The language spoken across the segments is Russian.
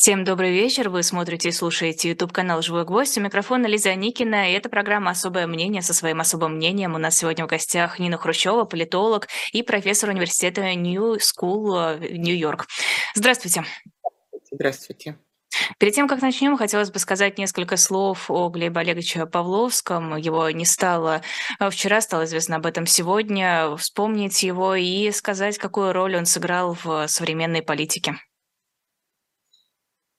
Всем добрый вечер. Вы смотрите и слушаете YouTube-канал «Живой гвоздь». У микрофона Лиза Никина, и это программа «Особое мнение». Со своим особым мнением у нас сегодня в гостях Нина Хрущева, политолог и профессор университета New School Нью-Йорк. Здравствуйте. Здравствуйте. Перед тем, как начнем, хотелось бы сказать несколько слов о Глебе Олеговиче Павловском. Его не стало вчера, стало известно об этом сегодня. Вспомнить его и сказать, какую роль он сыграл в современной политике.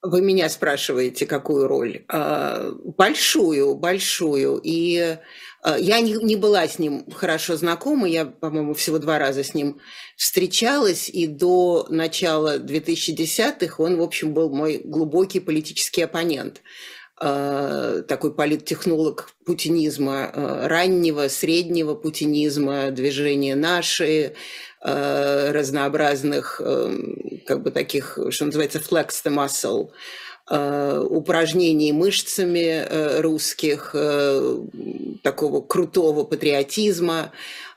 Вы меня спрашиваете, какую роль? А, большую, большую. И а, я не, не была с ним хорошо знакома, я, по-моему, всего два раза с ним встречалась, и до начала 2010-х он, в общем, был мой глубокий политический оппонент а, такой политтехнолог путинизма, раннего, среднего путинизма, движения «Наши», Э, разнообразных, эм, как бы таких, что называется, flex the muscle, э, упражнений мышцами э, русских, такого крутого патриотизма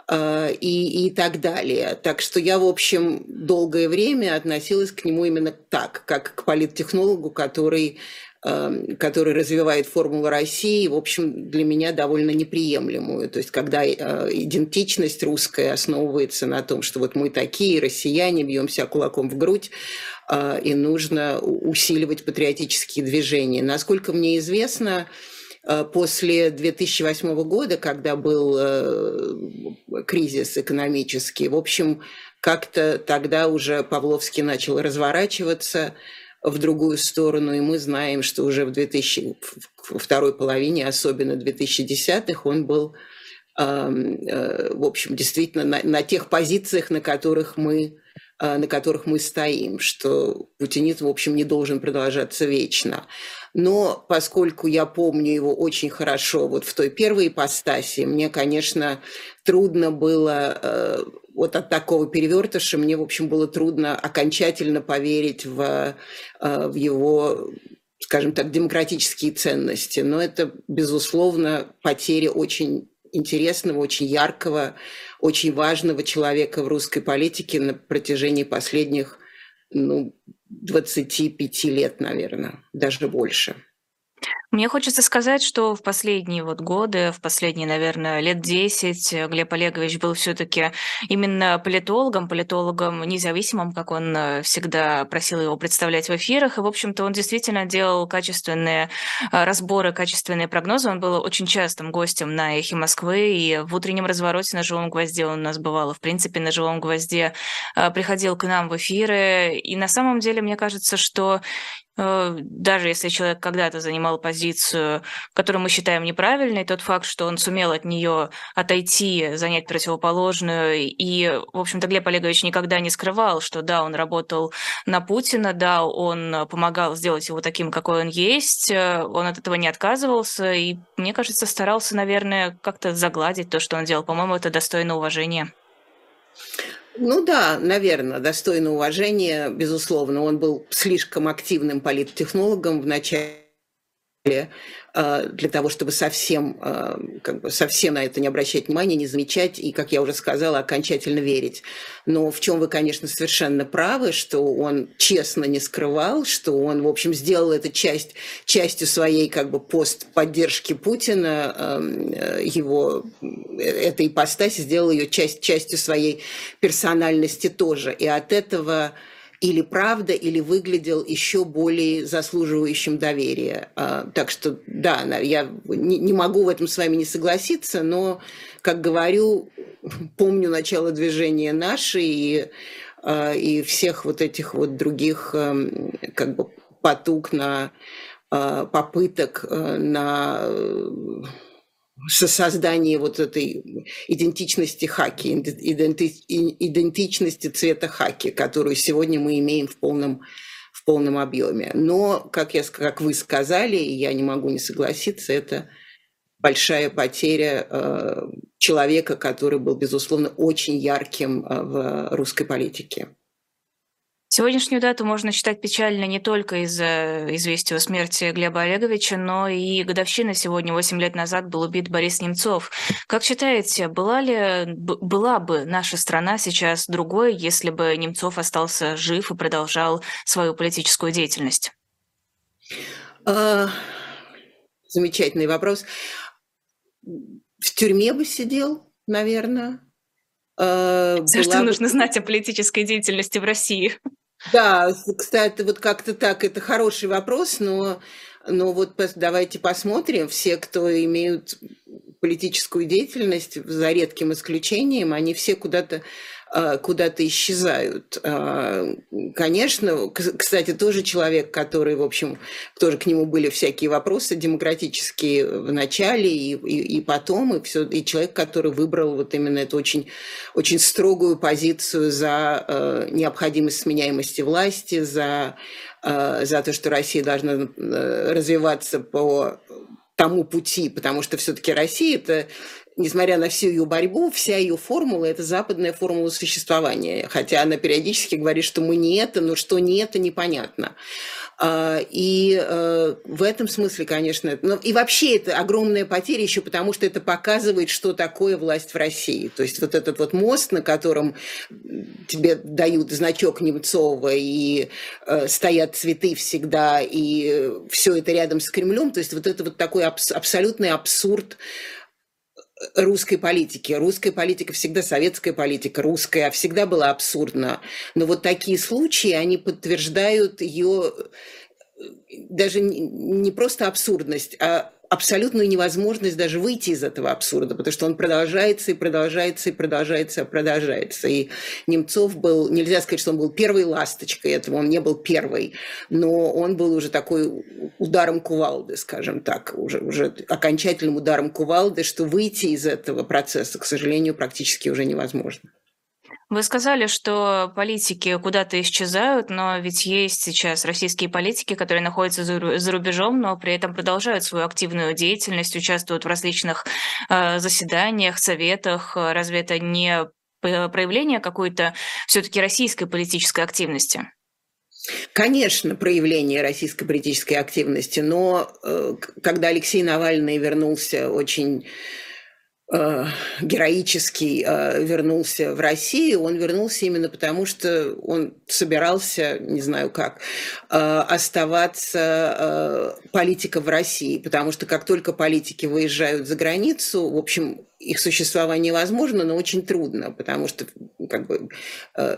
и, и так далее. Так что я, в общем, долгое время относилась к нему именно так, как к политтехнологу, который который развивает формулу России, в общем, для меня довольно неприемлемую. То есть, когда э, идентичность русская основывается на том, что вот мы такие, россияне, бьемся кулаком в грудь, э, и нужно усиливать патриотические движения. Насколько мне известно, э, после 2008 года, когда был кризис экономический, в общем, как-то тогда уже Павловский начал разворачиваться, в другую сторону, и мы знаем, что уже в 2000, во второй половине, особенно 2010-х, он был, э, в общем, действительно на, на тех позициях, на которых мы э, на которых мы стоим, что путинизм, в общем, не должен продолжаться вечно. Но поскольку я помню его очень хорошо вот в той первой ипостаси, мне, конечно, трудно было э, вот от такого перевертыша мне, в общем, было трудно окончательно поверить в, э, в его скажем так, демократические ценности. Но это, безусловно, потеря очень интересного, очень яркого, очень важного человека в русской политике на протяжении последних ну, 25 лет, наверное, даже больше. Мне хочется сказать, что в последние вот годы, в последние, наверное, лет 10 Глеб Олегович был все-таки именно политологом, политологом независимым, как он э, всегда просил его представлять в эфирах. И, в общем-то, он действительно делал качественные э, разборы, качественные прогнозы. Он был очень частым гостем на «Эхе Москвы», и в утреннем развороте на «Живом гвозде» он у нас бывал. В принципе, на «Живом гвозде» э, приходил к нам в эфиры. И на самом деле, мне кажется, что Э, даже если человек когда-то занимал позицию, которую мы считаем неправильной, тот факт, что он сумел от нее отойти, занять противоположную, и, в общем-то, Глеб Олегович никогда не скрывал, что да, он работал на Путина, да, он помогал сделать его таким, какой он есть, он от этого не отказывался, и, мне кажется, старался, наверное, как-то загладить то, что он делал. По-моему, это достойно уважения. Ну да, наверное, достойно уважения, безусловно. Он был слишком активным политтехнологом в начале для того, чтобы совсем, э, как бы совсем на это не обращать внимания, не замечать и, как я уже сказала, окончательно верить. Но в чем вы, конечно, совершенно правы, что он честно не скрывал, что он, в общем, сделал это часть, частью своей как бы пост поддержки Путина, эм, э, его этой ипостаси сделал ее часть, частью своей персональности тоже. И от этого или правда, или выглядел еще более заслуживающим доверия. А, так что, да, я не могу в этом с вами не согласиться, но, как говорю, помню начало движения «Наши» и, а, и всех вот этих вот других эм, как бы потуг на а, попыток э, на создание вот этой идентичности хаки, идентичности цвета хаки, которую сегодня мы имеем в полном, в полном объеме. Но, как, я, как вы сказали, и я не могу не согласиться, это большая потеря э, человека, который был, безусловно, очень ярким э, в русской политике. Сегодняшнюю дату можно считать печальной не только из-за известия о смерти Глеба Олеговича, но и годовщина сегодня, 8 лет назад, был убит Борис Немцов. Как считаете, была ли была бы наша страна сейчас другой, если бы Немцов остался жив и продолжал свою политическую деятельность? А, замечательный вопрос. В тюрьме бы сидел, наверное. А, Все, что нужно знать о политической деятельности в России. Да, кстати, вот как-то так, это хороший вопрос, но, но вот давайте посмотрим, все, кто имеют политическую деятельность, за редким исключением, они все куда-то куда-то исчезают. А, конечно, кстати, тоже человек, который, в общем, тоже к нему были всякие вопросы демократические в начале и, и, и потом, и, все, и человек, который выбрал вот именно эту очень, очень строгую позицию за э, необходимость сменяемости власти, за, э, за то, что Россия должна э, развиваться по тому пути, потому что все-таки Россия это несмотря на всю ее борьбу, вся ее формула – это западная формула существования. Хотя она периодически говорит, что мы не это, но что не это, непонятно. А, и э, в этом смысле, конечно, ну, и вообще это огромная потеря еще потому, что это показывает, что такое власть в России. То есть вот этот вот мост, на котором тебе дают значок Немцова и э, стоят цветы всегда, и все это рядом с Кремлем, то есть вот это вот такой абс- абсолютный абсурд русской политики. Русская политика всегда советская политика, русская, всегда была абсурдна. Но вот такие случаи, они подтверждают ее э, даже не просто абсурдность, а абсолютную невозможность даже выйти из этого абсурда, потому что он продолжается и продолжается и продолжается и продолжается. И Немцов был, нельзя сказать, что он был первой ласточкой этого, он не был первой, но он был уже такой ударом кувалды, скажем так, уже, уже окончательным ударом кувалды, что выйти из этого процесса, к сожалению, практически уже невозможно. Вы сказали, что политики куда-то исчезают, но ведь есть сейчас российские политики, которые находятся за рубежом, но при этом продолжают свою активную деятельность, участвуют в различных э, заседаниях, советах. Разве это не проявление какой-то все-таки российской политической активности? Конечно, проявление российской политической активности, но э, когда Алексей Навальный вернулся очень героический э, вернулся в Россию, он вернулся именно потому, что он собирался, не знаю как, э, оставаться политиком в России, потому что как только политики выезжают за границу, в общем, их существование возможно, но очень трудно, потому что как бы,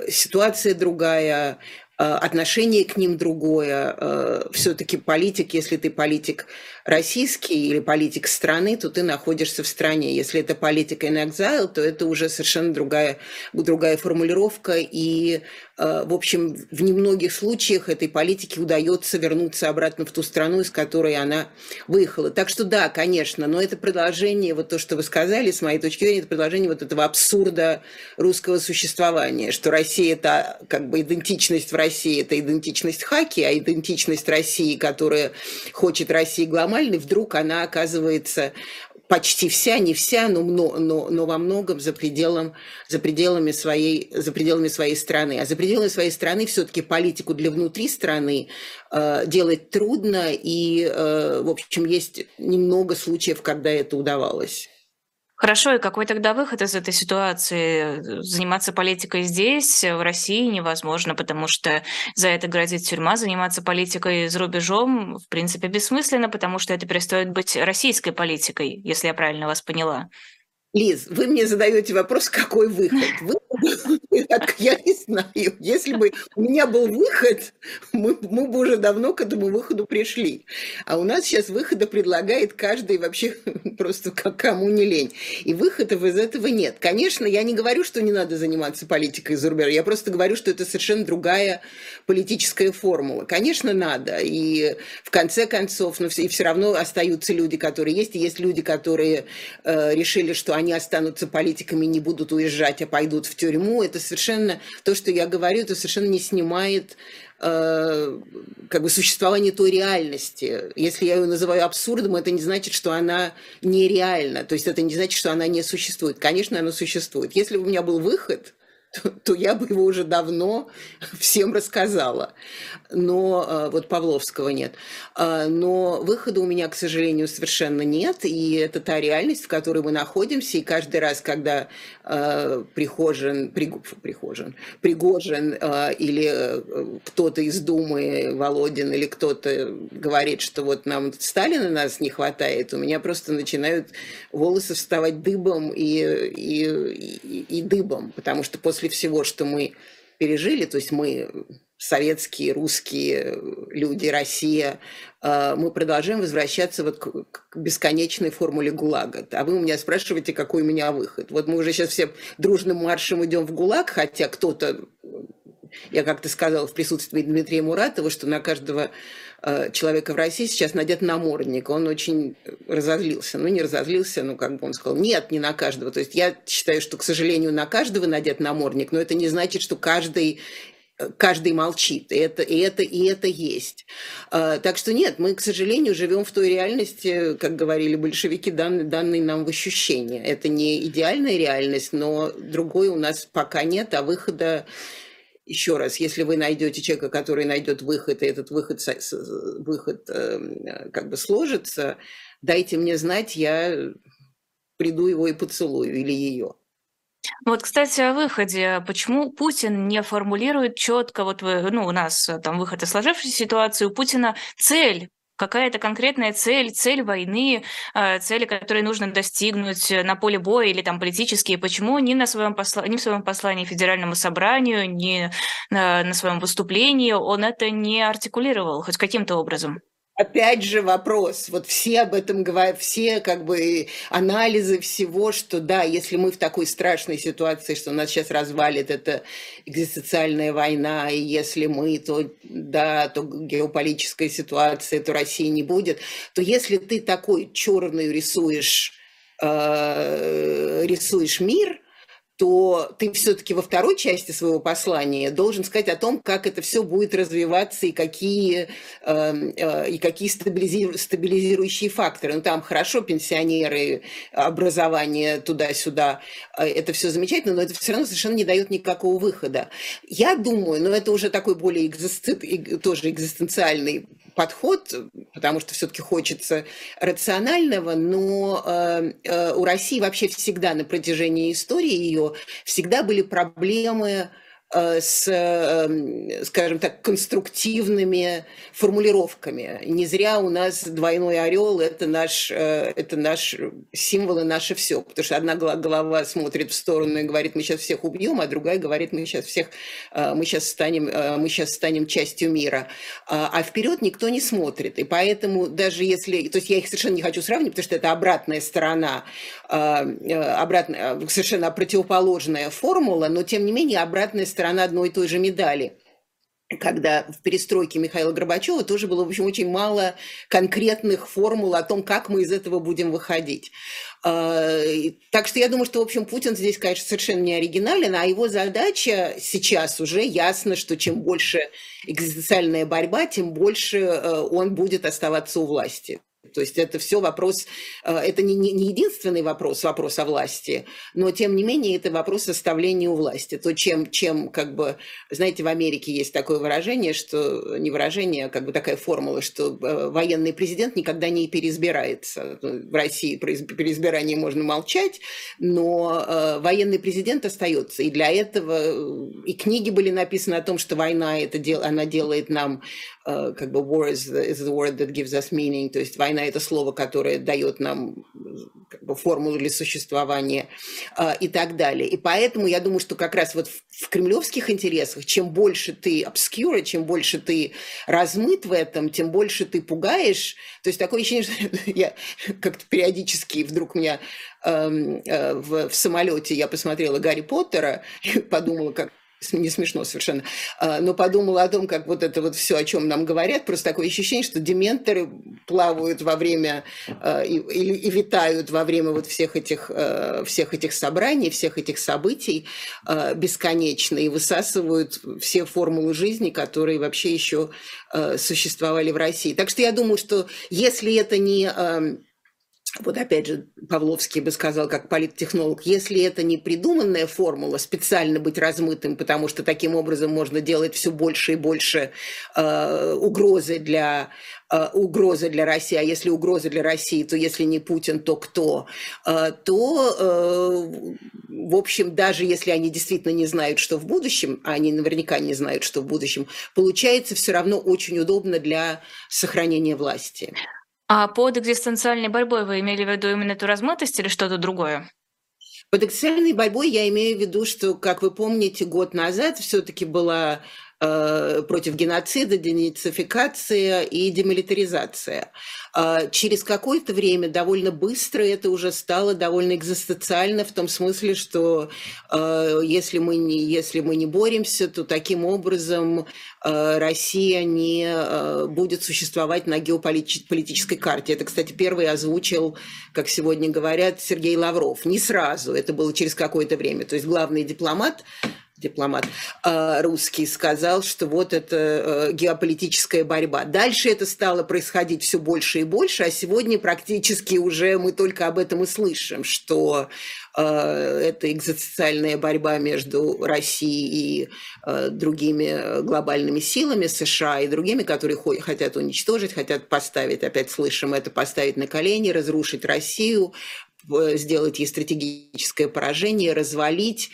ситуация другая, отношение к ним другое. Все-таки политик, если ты политик российский или политик страны, то ты находишься в стране. Если это политика in exile, то это уже совершенно другая, другая формулировка. И, э, в общем, в немногих случаях этой политике удается вернуться обратно в ту страну, из которой она выехала. Так что да, конечно, но это продолжение, вот то, что вы сказали, с моей точки зрения, это продолжение вот этого абсурда русского существования, что Россия – это как бы идентичность в России, это идентичность Хаки, а идентичность России, которая хочет России гломать, нормальной, вдруг она оказывается почти вся, не вся, но, но, но во многом за, пределом, за, пределами своей, за пределами своей страны. А за пределами своей страны все-таки политику для внутри страны э, делать трудно, и, э, в общем, есть немного случаев, когда это удавалось. Хорошо, и какой тогда выход из этой ситуации? Заниматься политикой здесь, в России невозможно, потому что за это грозит тюрьма. Заниматься политикой за рубежом, в принципе, бессмысленно, потому что это перестает быть российской политикой, если я правильно вас поняла. Лиз, вы мне задаете вопрос, какой выход? Вы я не знаю. Если бы у меня был выход, мы, мы бы уже давно к этому выходу пришли. А у нас сейчас выхода предлагает каждый вообще просто как кому не лень. И выходов из этого нет. Конечно, я не говорю, что не надо заниматься политикой за рубежом. Я просто говорю, что это совершенно другая политическая формула. Конечно, надо. И в конце концов, но все, и все равно остаются люди, которые есть. И есть люди, которые э, решили, что они останутся политиками, не будут уезжать, а пойдут в тюрьму. Это совершенно, то, что я говорю, это совершенно не снимает э, как бы существование той реальности. Если я ее называю абсурдом, это не значит, что она нереальна. То есть это не значит, что она не существует. Конечно, она существует. Если бы у меня был выход, то, то я бы его уже давно всем рассказала. Но э, вот Павловского нет. Э, но выхода у меня, к сожалению, совершенно нет. И это та реальность, в которой мы находимся. И каждый раз, когда Приг, Прихожин, Пригожин или кто-то из Думы, Володин, или кто-то говорит, что вот нам Сталина нас не хватает, у меня просто начинают волосы вставать дыбом и, и, и, и дыбом. Потому что после всего, что мы пережили, то есть мы советские, русские люди, Россия, э, мы продолжаем возвращаться вот к бесконечной формуле ГУЛАГа. А вы у меня спрашиваете, какой у меня выход. Вот мы уже сейчас все дружным маршем идем в ГУЛАГ, хотя кто-то, я как-то сказала в присутствии Дмитрия Муратова, что на каждого э, человека в России сейчас надет намордник. Он очень разозлился. Ну, не разозлился, но как бы он сказал, нет, не на каждого. То есть я считаю, что, к сожалению, на каждого надет намордник, но это не значит, что каждый каждый молчит, и это, и это, и это есть. А, так что нет, мы, к сожалению, живем в той реальности, как говорили большевики, данной, данной нам в ощущение. Это не идеальная реальность, но другой у нас пока нет, а выхода еще раз, если вы найдете человека, который найдет выход, и этот выход, выход эм, как бы сложится, дайте мне знать, я приду его и поцелую или ее. Вот, кстати, о выходе. Почему Путин не формулирует четко, вот вы, ну, у нас э, там выход из сложившейся ситуации, у Путина цель какая-то конкретная цель, цель войны, э, цели, которые нужно достигнуть на поле боя или там политические. Почему ни, на своем посла... ни в своем послании Федеральному собранию, ни на своем выступлении он это не артикулировал хоть каким-то образом? Опять же вопрос, вот все об этом говорят, все как бы анализы всего, что да, если мы в такой страшной ситуации, что нас сейчас развалит эта экзистенциальная война, и если мы, то да, то геополитическая ситуация, то России не будет, то если ты такой черный рисуешь, э, рисуешь мир – то ты все-таки во второй части своего послания должен сказать о том, как это все будет развиваться и какие, э, э, и какие стабилизиру, стабилизирующие факторы. Ну, там хорошо, пенсионеры, образование туда-сюда, э, это все замечательно, но это все равно совершенно не дает никакого выхода. Я думаю, но это уже такой более экзистен, тоже экзистенциальный подход, потому что все-таки хочется рационального, но э, э, у России вообще всегда на протяжении истории ее всегда были проблемы Э, с, эм, скажем так, конструктивными формулировками. Не зря у нас двойной орел – это наш, э, это наш символ и наше все. Потому что одна голова смотрит в сторону и говорит, мы сейчас всех убьем, а другая говорит, мы сейчас всех, э, мы сейчас станем, мы сейчас станем частью мира. А, а вперед никто не смотрит. И поэтому даже если, то есть я их совершенно не хочу сравнивать, потому что это обратная сторона, обратная, совершенно противоположная формула, но тем не менее обратная сторона одной и той же медали когда в перестройке Михаила Горбачева тоже было, в общем, очень мало конкретных формул о том, как мы из этого будем выходить. А, так что я думаю, что, в общем, Путин здесь, конечно, совершенно не оригинален, а его задача сейчас уже ясно, что чем больше экзистенциальная борьба, тем больше э, он будет оставаться у власти. То есть это все вопрос, э, это не, не, не единственный вопрос, вопрос о власти, но тем не менее это вопрос составления у власти. То, чем, чем как бы, знаете, в Америке есть такое выражение, что не выражение, а как бы такая формула, что э, военный президент никогда не переизбирается. В России при переизбирании можно молчать, но э, военный президент остается. И для этого и книги были написаны о том, что война это дел, она делает нам как бы war is the, is the word that gives us meaning, то есть война это слово, которое дает нам как бы, формулу для существования э, и так далее. И поэтому я думаю, что как раз вот в, кремлевских интересах, чем больше ты obscure, чем больше ты размыт в этом, тем больше ты пугаешь. То есть такое ощущение, что я как-то периодически вдруг меня эм, э, в, в самолете я посмотрела Гарри Поттера и подумала, как не смешно совершенно, а, но подумала о том, как вот это вот все, о чем нам говорят, просто такое ощущение, что дементоры плавают во время а, и, и, и витают во время вот всех этих, а, всех этих собраний, всех этих событий бесконечно и высасывают все формулы жизни, которые вообще еще существовали в России. Так что я думаю, что если это не вот опять же, Павловский бы сказал, как политтехнолог, если это не придуманная формула, специально быть размытым, потому что таким образом можно делать все больше и больше э, угрозы для э, угрозы для России, а если угрозы для России, то если не Путин, то кто, э, то, э, в общем, даже если они действительно не знают, что в будущем, а они наверняка не знают, что в будущем, получается все равно очень удобно для сохранения власти. А под экзистенциальной борьбой вы имели в виду именно эту размытость или что-то другое? Под экзистенциальной борьбой я имею в виду, что, как вы помните, год назад все-таки была против геноцида, денацификация и демилитаризация. А через какое-то время, довольно быстро, это уже стало довольно экзистенциально в том смысле, что э, если мы не, если мы не боремся, то таким образом э, Россия не будет существовать на геополитической карте. Это, кстати, первый озвучил, как сегодня говорят, Сергей Лавров. Не сразу, это было через какое-то время. То есть главный дипломат дипломат а, русский, сказал, что вот это э, геополитическая борьба. Дальше это стало происходить все больше и больше, а сегодня практически уже мы только об этом и слышим, что э, это экзистенциальная борьба между Россией и э, другими глобальными силами, США и другими, которые хотят уничтожить, хотят поставить, опять слышим это, поставить на колени, разрушить Россию, сделать ей стратегическое поражение, развалить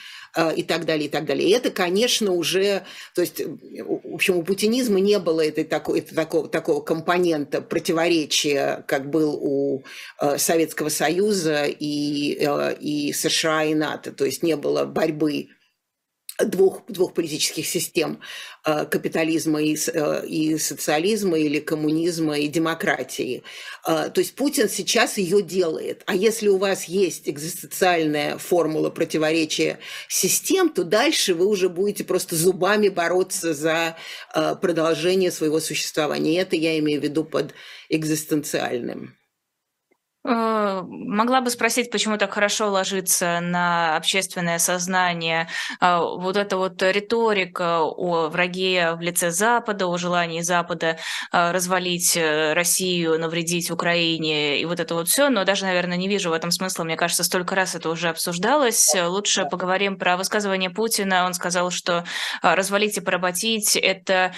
и так далее, и так далее. И это, конечно, уже, то есть, в общем, у путинизма не было этой, такой, это, такого, такого компонента противоречия, как был у э, Советского Союза и, э, и США и НАТО. То есть не было борьбы двух, двух политических систем э, капитализма и, э, и социализма или коммунизма и демократии. Э, то есть Путин сейчас ее делает. А если у вас есть экзистенциальная формула противоречия систем, то дальше вы уже будете просто зубами бороться за продолжение своего существования. И это я имею в виду под экзистенциальным. Э, могла бы спросить, почему так хорошо ложится на общественное сознание э, вот эта вот риторика о враге в лице Запада, о желании Запада э, развалить Россию, навредить Украине и вот это вот все, но даже, наверное, не вижу в этом смысла. Мне кажется, столько раз это уже обсуждалось. Лучше поговорим про высказывание Путина. Он сказал, что развалить и поработить – это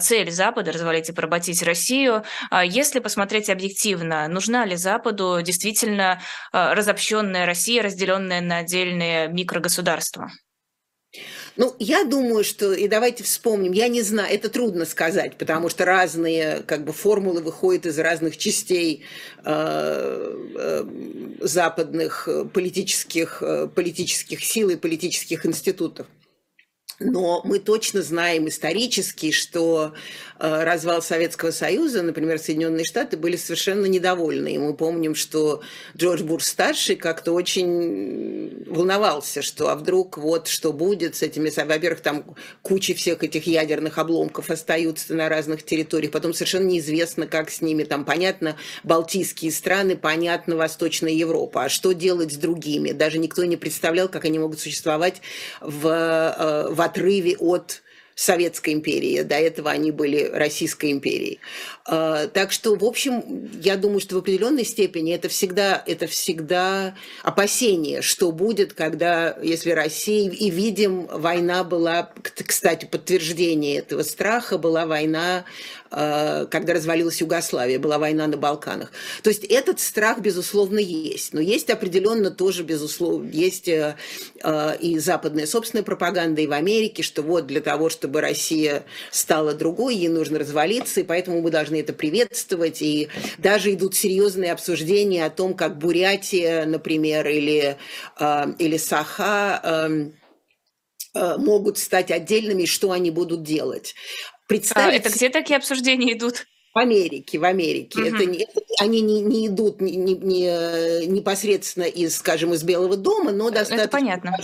цель Запада, развалить и поработить Россию. Если посмотреть объективно, нужна ли Западу поводу действительно э, разобщенная Россия, разделенная на отдельные микрогосударства? Ну, я думаю, что, и давайте вспомним, я не знаю, это трудно сказать, потому что разные как бы формулы выходят из разных частей э, э, западных политических, э, политических сил и политических институтов. Но мы точно знаем исторически, что развал Советского Союза, например, Соединенные Штаты были совершенно недовольны. И мы помним, что Джордж Буш-старший как-то очень волновался, что а вдруг вот что будет с этими... Во-первых, там куча всех этих ядерных обломков остаются на разных территориях. Потом совершенно неизвестно, как с ними. Там, понятно, Балтийские страны, понятно, Восточная Европа. А что делать с другими? Даже никто не представлял, как они могут существовать в, э, в отрыве от Советской империи. До этого они были Российской империей. А, так что, в общем, я думаю, что в определенной степени это всегда, это всегда опасение, что будет, когда, если Россия, и видим, война была, кстати, подтверждение этого страха, была война Э, когда развалилась Югославия, была война на Балканах. То есть этот страх, безусловно, есть. Но есть определенно тоже, безусловно, есть э, э, и западная собственная пропаганда и в Америке, что вот для того, чтобы Россия стала другой, ей нужно развалиться, и поэтому мы должны это приветствовать. И даже идут серьезные обсуждения о том, как Бурятия, например, или, или Саха эм, могут стать отдельными, и что они будут делать представить... А это где такие обсуждения идут? В Америке, в Америке. Угу. Это, это, они не, не идут не, не, не, непосредственно из, скажем, из Белого дома, но достаточно... Это понятно.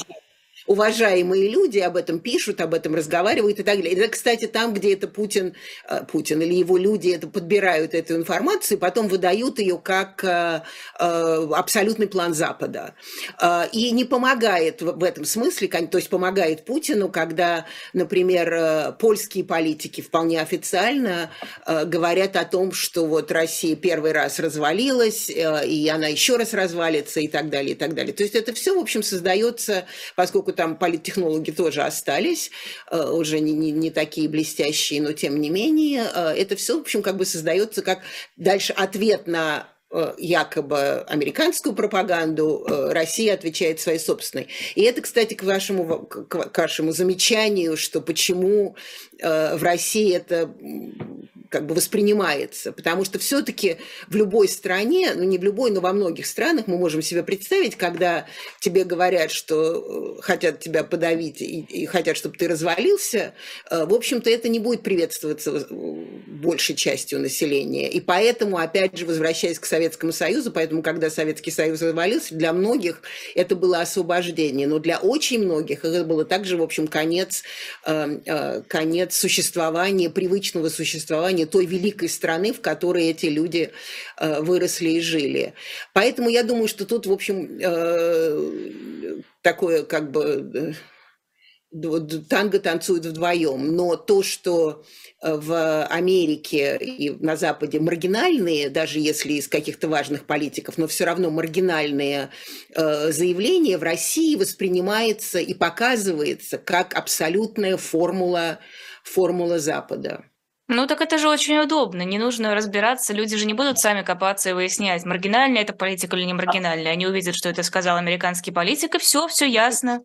Уважаемые люди об этом пишут, об этом разговаривают и так далее. Это, кстати, там, где это Путин, э, Путин или его люди это подбирают эту информацию потом выдают ее как э, э, абсолютный план Запада. И не помогает в этом смысле, то есть помогает Путину, когда, например, польские политики вполне официально говорят о том, что вот Россия первый раз развалилась, и она еще раз развалится и так далее, и так далее. То есть это все, в общем, создается, поскольку там политтехнологи тоже остались, э, уже не, не, не такие блестящие, но тем не менее, э, это все, в общем, как бы создается как дальше ответ на э, якобы американскую пропаганду, Россия отвечает своей собственной. И это, кстати, к вашему, к вашему замечанию, что почему в России это как бы воспринимается, потому что все-таки в любой стране, ну не в любой, но во многих странах мы можем себе представить, когда тебе говорят, что э, хотят тебя подавить и, и хотят, чтобы ты развалился, э, в общем-то это не будет приветствоваться большей частью населения. И поэтому, опять же, возвращаясь к Советскому Союзу, поэтому, когда Советский Союз развалился, для многих это было освобождение, но для очень многих это было также, в общем, конец, э, конец существования, привычного существования понимание той великой страны, в которой эти люди э, выросли и жили. Поэтому я думаю, что тут, в общем, э, такое как бы э, танго танцуют вдвоем, но то, что в Америке и на Западе маргинальные, даже если из каких-то важных политиков, но все равно маргинальные заявления в России воспринимается и показывается как абсолютная формула, формула Запада. Ну так это же очень удобно, не нужно разбираться, люди же не будут сами копаться и выяснять, маргинальная это политика или не маргинальная. Они увидят, что это сказал американский политик, и все, все ясно.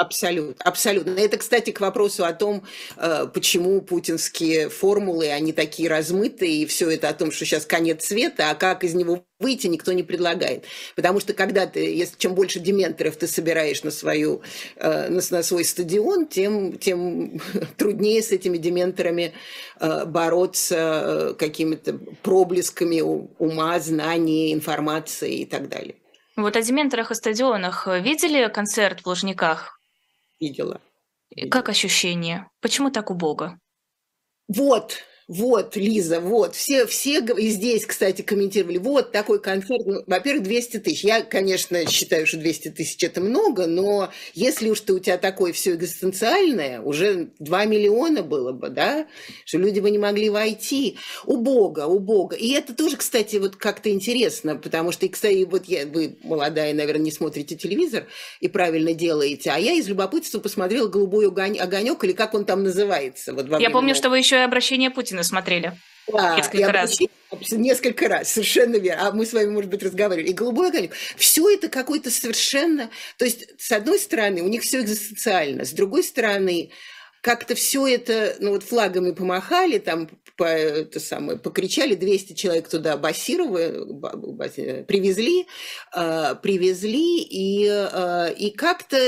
Абсолютно, абсолютно. Это, кстати, к вопросу о том, э, почему путинские формулы, они такие размытые, и все это о том, что сейчас конец света, а как из него выйти, никто не предлагает. Потому что когда ты, если чем больше дементоров ты собираешь на, свою, э, на, на свой стадион, тем, тем труднее с этими дементорами э, бороться какими-то проблесками ума, знаний, информации и так далее. Вот о дементорах и стадионах видели концерт в Лужниках? Видела. Как ощущение? Почему так убого? Вот, вот, Лиза, вот, все, все и здесь, кстати, комментировали, вот такой концерт, ну, во-первых, 200 тысяч. Я, конечно, считаю, что 200 тысяч это много, но если уж ты у тебя такое все экзистенциальное, уже 2 миллиона было бы, да, что люди бы не могли войти. У Бога, у Бога. И это тоже, кстати, вот как-то интересно, потому что, и, кстати, вот я, вы молодая, наверное, не смотрите телевизор и правильно делаете, а я из любопытства посмотрела «Голубой огонек» или как он там называется. Вот я помню, что вы еще и обращение Путина Путина смотрели. Да, несколько раз. Несколько раз, совершенно верно. А мы с вами, может быть, разговаривали. И голубой огонек. Все это какой-то совершенно... То есть, с одной стороны, у них все экзистенциально, с другой стороны, как-то все это, ну вот флагами помахали, там по, это самое, покричали, 200 человек туда басировали, привезли, э, привезли, и, э, и как-то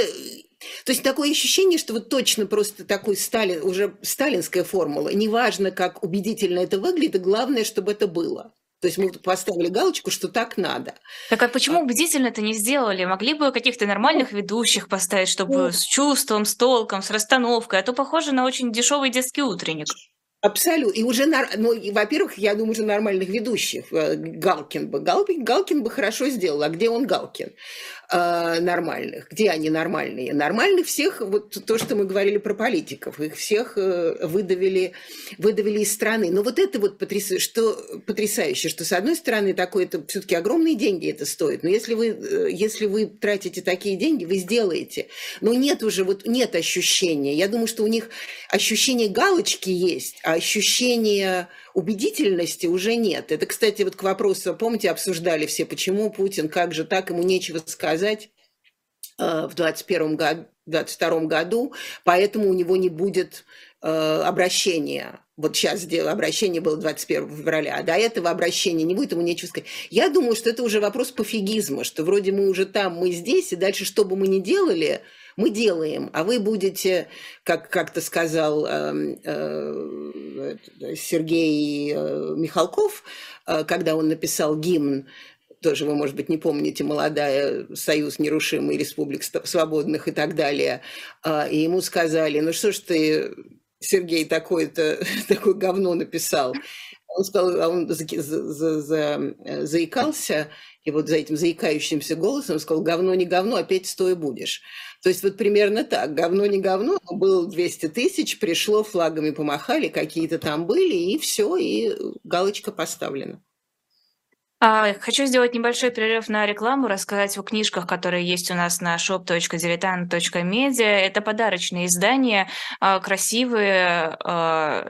то есть такое ощущение, что вот точно просто такой Сталин, уже сталинская формула. Неважно, как убедительно это выглядит, главное, чтобы это было. То есть мы поставили галочку, что так надо. Так а почему а убедительно это не сделали? Могли бы каких-то нормальных ведущих поставить, чтобы ну, с чувством, с толком, с расстановкой, а то похоже на очень дешевый детский утренник. Абсолютно. И уже, ну, во-первых, я думаю, уже нормальных ведущих. Э, Галкин бы. Галкин, Галкин бы хорошо сделал. А где он Галкин? Э, нормальных. Где они нормальные? Нормальных всех, вот то, что мы говорили про политиков, их всех э, выдавили, выдавили из страны. Но вот это вот потрясающе, что, потрясающе, что с одной стороны такое, это все-таки огромные деньги это стоит. Но если вы, э, если вы тратите такие деньги, вы сделаете. Но нет уже, вот нет ощущения. Я думаю, что у них ощущение галочки есть, а ощущение убедительности уже нет. Это, кстати, вот к вопросу, помните, обсуждали все, почему Путин, как же так, ему нечего сказать э, в 2021 году, 22 году, поэтому у него не будет э, обращения. Вот сейчас обращение было 21 февраля, а до этого обращения не будет, ему нечего сказать. Я думаю, что это уже вопрос пофигизма, что вроде мы уже там, мы здесь, и дальше, что бы мы ни делали, мы делаем, а вы будете, как как-то сказал э, э, Сергей Михалков, э, когда он написал гимн тоже вы, может быть, не помните, молодая Союз нерушимый, Республик Свободных и так далее. А, и ему сказали, ну что ж ты, Сергей, такое-то, такое говно написал. Он сказал, а он за, за, за, заикался, и вот за этим заикающимся голосом сказал, говно не говно, опять стоя будешь. То есть вот примерно так, говно не говно, было 200 тысяч, пришло, флагами помахали, какие-то там были, и все, и галочка поставлена. А, хочу сделать небольшой перерыв на рекламу, рассказать о книжках, которые есть у нас на shop.diletant.media. Это подарочные издания, а, красивые, а,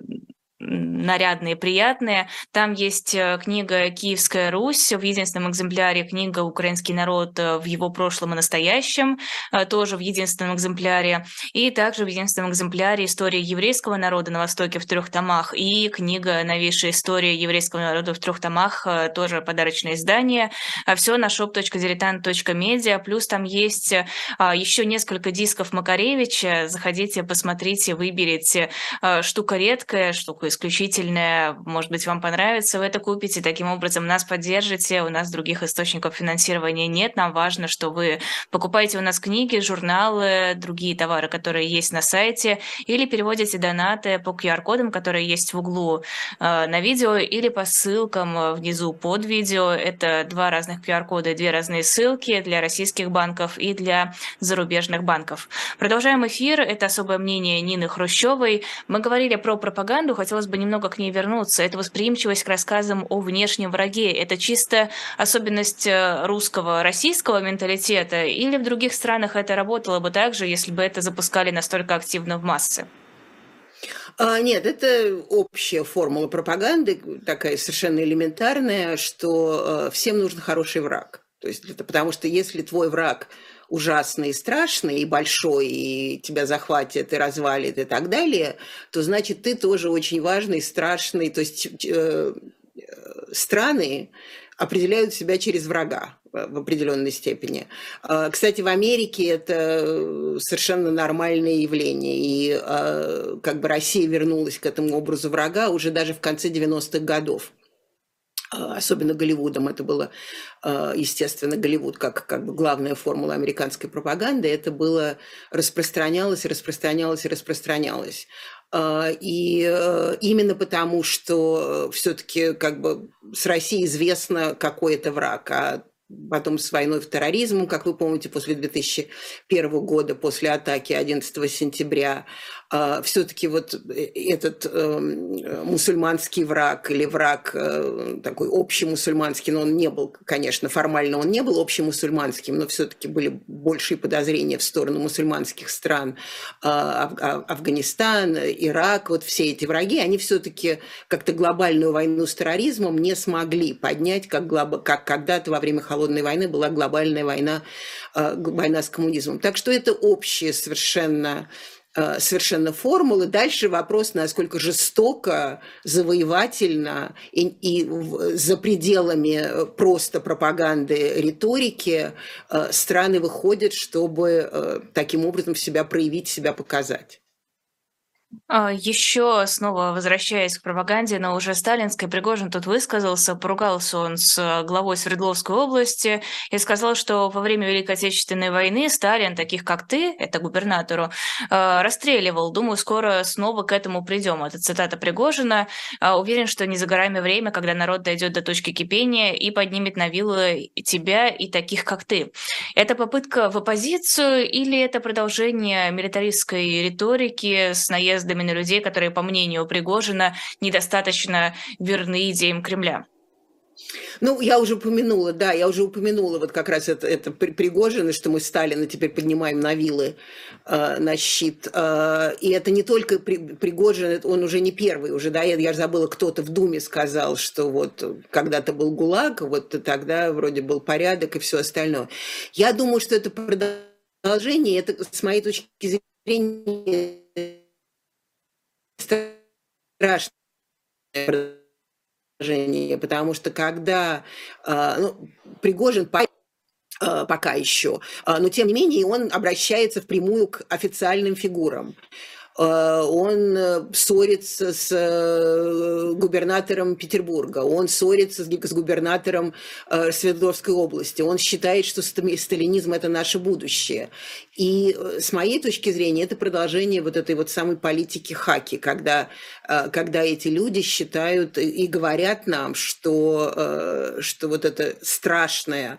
нарядные, приятные. Там есть э, книга «Киевская Русь», в единственном экземпляре книга «Украинский народ э, в его прошлом и настоящем», э, тоже в единственном экземпляре. И также в единственном экземпляре «История еврейского народа на Востоке» в трех томах и книга «Новейшая история еврейского народа» в трех томах, тоже подарочное издание. Все на shop.diletant.media, плюс там есть еще несколько дисков Макаревича. Заходите, посмотрите, выберите. Штука редкая, штука исключительное, может быть, вам понравится, вы это купите, таким образом нас поддержите, у нас других источников финансирования нет, нам важно, что вы покупаете у нас книги, журналы, другие товары, которые есть на сайте, или переводите донаты по QR-кодам, которые есть в углу э, на видео, или по ссылкам внизу под видео. Это два разных QR-кода, две разные ссылки для российских банков и для зарубежных банков. Продолжаем эфир. Это особое мнение Нины Хрущевой. Мы говорили про пропаганду, хотелось хотелось бы немного к ней вернуться. Это восприимчивость к рассказам о внешнем враге. Это чисто особенность э, русского, российского менталитета? Или в других странах это работало бы так же, если бы это запускали настолько активно в массы? А, нет, это общая формула пропаганды, такая совершенно элементарная, что э, всем нужен хороший враг. То есть это потому что если твой враг ужасный и страшный, и большой, и тебя захватит, и развалит, и так далее, то значит ты тоже очень важный, страшный. То есть э, страны определяют себя через врага в определенной степени. А, кстати, в Америке это совершенно нормальное явление. И а, как бы Россия вернулась к этому образу врага уже даже в конце 90-х годов. А, особенно Голливудом. Это было, а, естественно, Голливуд как, как бы главная формула американской пропаганды. Это было распространялось, распространялось распространялось. А, и э, именно потому, что все-таки как бы с Россией известно, какой это враг, а потом с войной в терроризм, как вы помните, после 2001 года, после атаки 11 сентября, все-таки вот э, этот эм, мусульманский враг или враг э, такой общий мусульманский, но он не был, конечно, формально он не был общемусульманским, но все-таки были большие подозрения в сторону мусульманских стран, а, а, Афганистан, Ирак, вот все эти враги, они все-таки как-то глобальную войну с терроризмом не смогли поднять, как, как когда-то во время Холодной войны была глобальная война, война с коммунизмом. Так что это общее совершенно Э, совершенно формулы. Дальше вопрос, насколько жестоко, завоевательно и, и за пределами э, просто пропаганды, риторики э, страны выходят, чтобы таким образом себя проявить, себя показать. А, Еще снова возвращаясь к пропаганде, но уже сталинской, Пригожин тут высказался, поругался он с э, главой Свердловской области и сказал, что во время Великой Отечественной войны Сталин, таких как ты, это губернатору, э, расстреливал. Думаю, скоро снова к этому придем. Это цитата Пригожина. А, уверен, что не за горами время, когда народ дойдет до точки кипения и поднимет на вилы тебя и таких, как ты. Это попытка в оппозицию или это продолжение милитаристской риторики с наездом наездами на людей, которые, по мнению Пригожина, недостаточно верны идеям Кремля. Ну, я уже упомянула, да, я уже упомянула вот как раз это, это Пригожина, что мы Сталина теперь поднимаем на вилы, э, на щит. Э, и это не только при, Пригожин, он уже не первый, уже, да, я, я забыла, кто-то в Думе сказал, что вот когда-то был ГУЛАГ, вот тогда вроде был порядок и все остальное. Я думаю, что это продолжение, это с моей точки зрения страшное положение, потому что когда а, ну, Пригожин а, пока еще, а, но тем не менее он обращается впрямую к официальным фигурам. Он ссорится с губернатором Петербурга, он ссорится с губернатором Свердловской области, он считает, что сталинизм – это наше будущее. И с моей точки зрения это продолжение вот этой вот самой политики хаки, когда, когда эти люди считают и говорят нам, что, что вот это страшное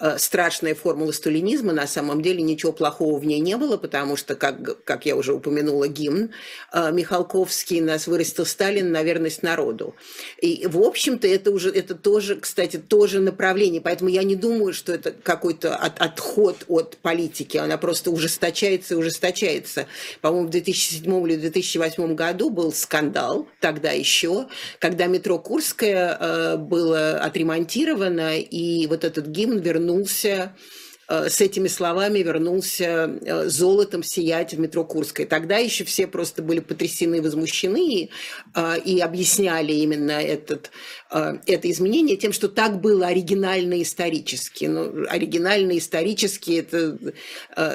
Э, страшная формула сталинизма, на самом деле ничего плохого в ней не было, потому что, как, как я уже упомянула, гимн э, Михалковский «Нас вырастил Сталин на верность народу». И, в общем-то, это уже, это тоже, кстати, тоже направление, поэтому я не думаю, что это какой-то от, отход от политики, она просто ужесточается и ужесточается. По-моему, в 2007 или 2008 году был скандал, тогда еще, когда метро Курская э, было отремонтировано, и вот этот гимн вернулся э, с этими словами вернулся э, золотом сиять в метро Курской. Тогда еще все просто были потрясены и возмущены э, и объясняли именно этот, это изменение тем, что так было оригинально исторически. Ну, оригинально исторически это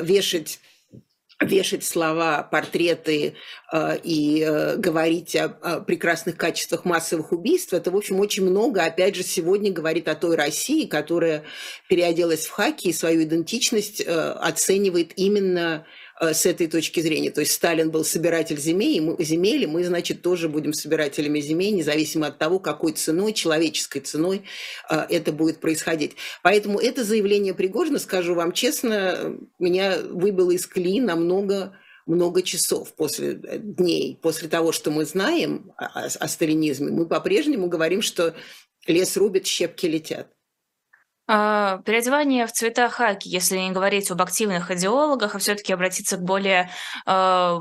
вешать вешать слова, портреты э, и э, говорить о, о прекрасных качествах массовых убийств, это, в общем, очень много, опять же, сегодня говорит о той России, которая переоделась в хаки и свою идентичность э, оценивает именно с этой точки зрения. То есть Сталин был собиратель земель, и мы, земель, и мы, значит, тоже будем собирателями земель, независимо от того, какой ценой, человеческой ценой э, это будет происходить. Поэтому это заявление Пригожина, скажу вам честно, меня выбило из колеи на много часов после э, дней, после того, что мы знаем о, о сталинизме, мы по-прежнему говорим, что лес рубит, щепки летят. А, переодевание в цвета хаки, если не говорить об активных идеологах, а все-таки обратиться к более э,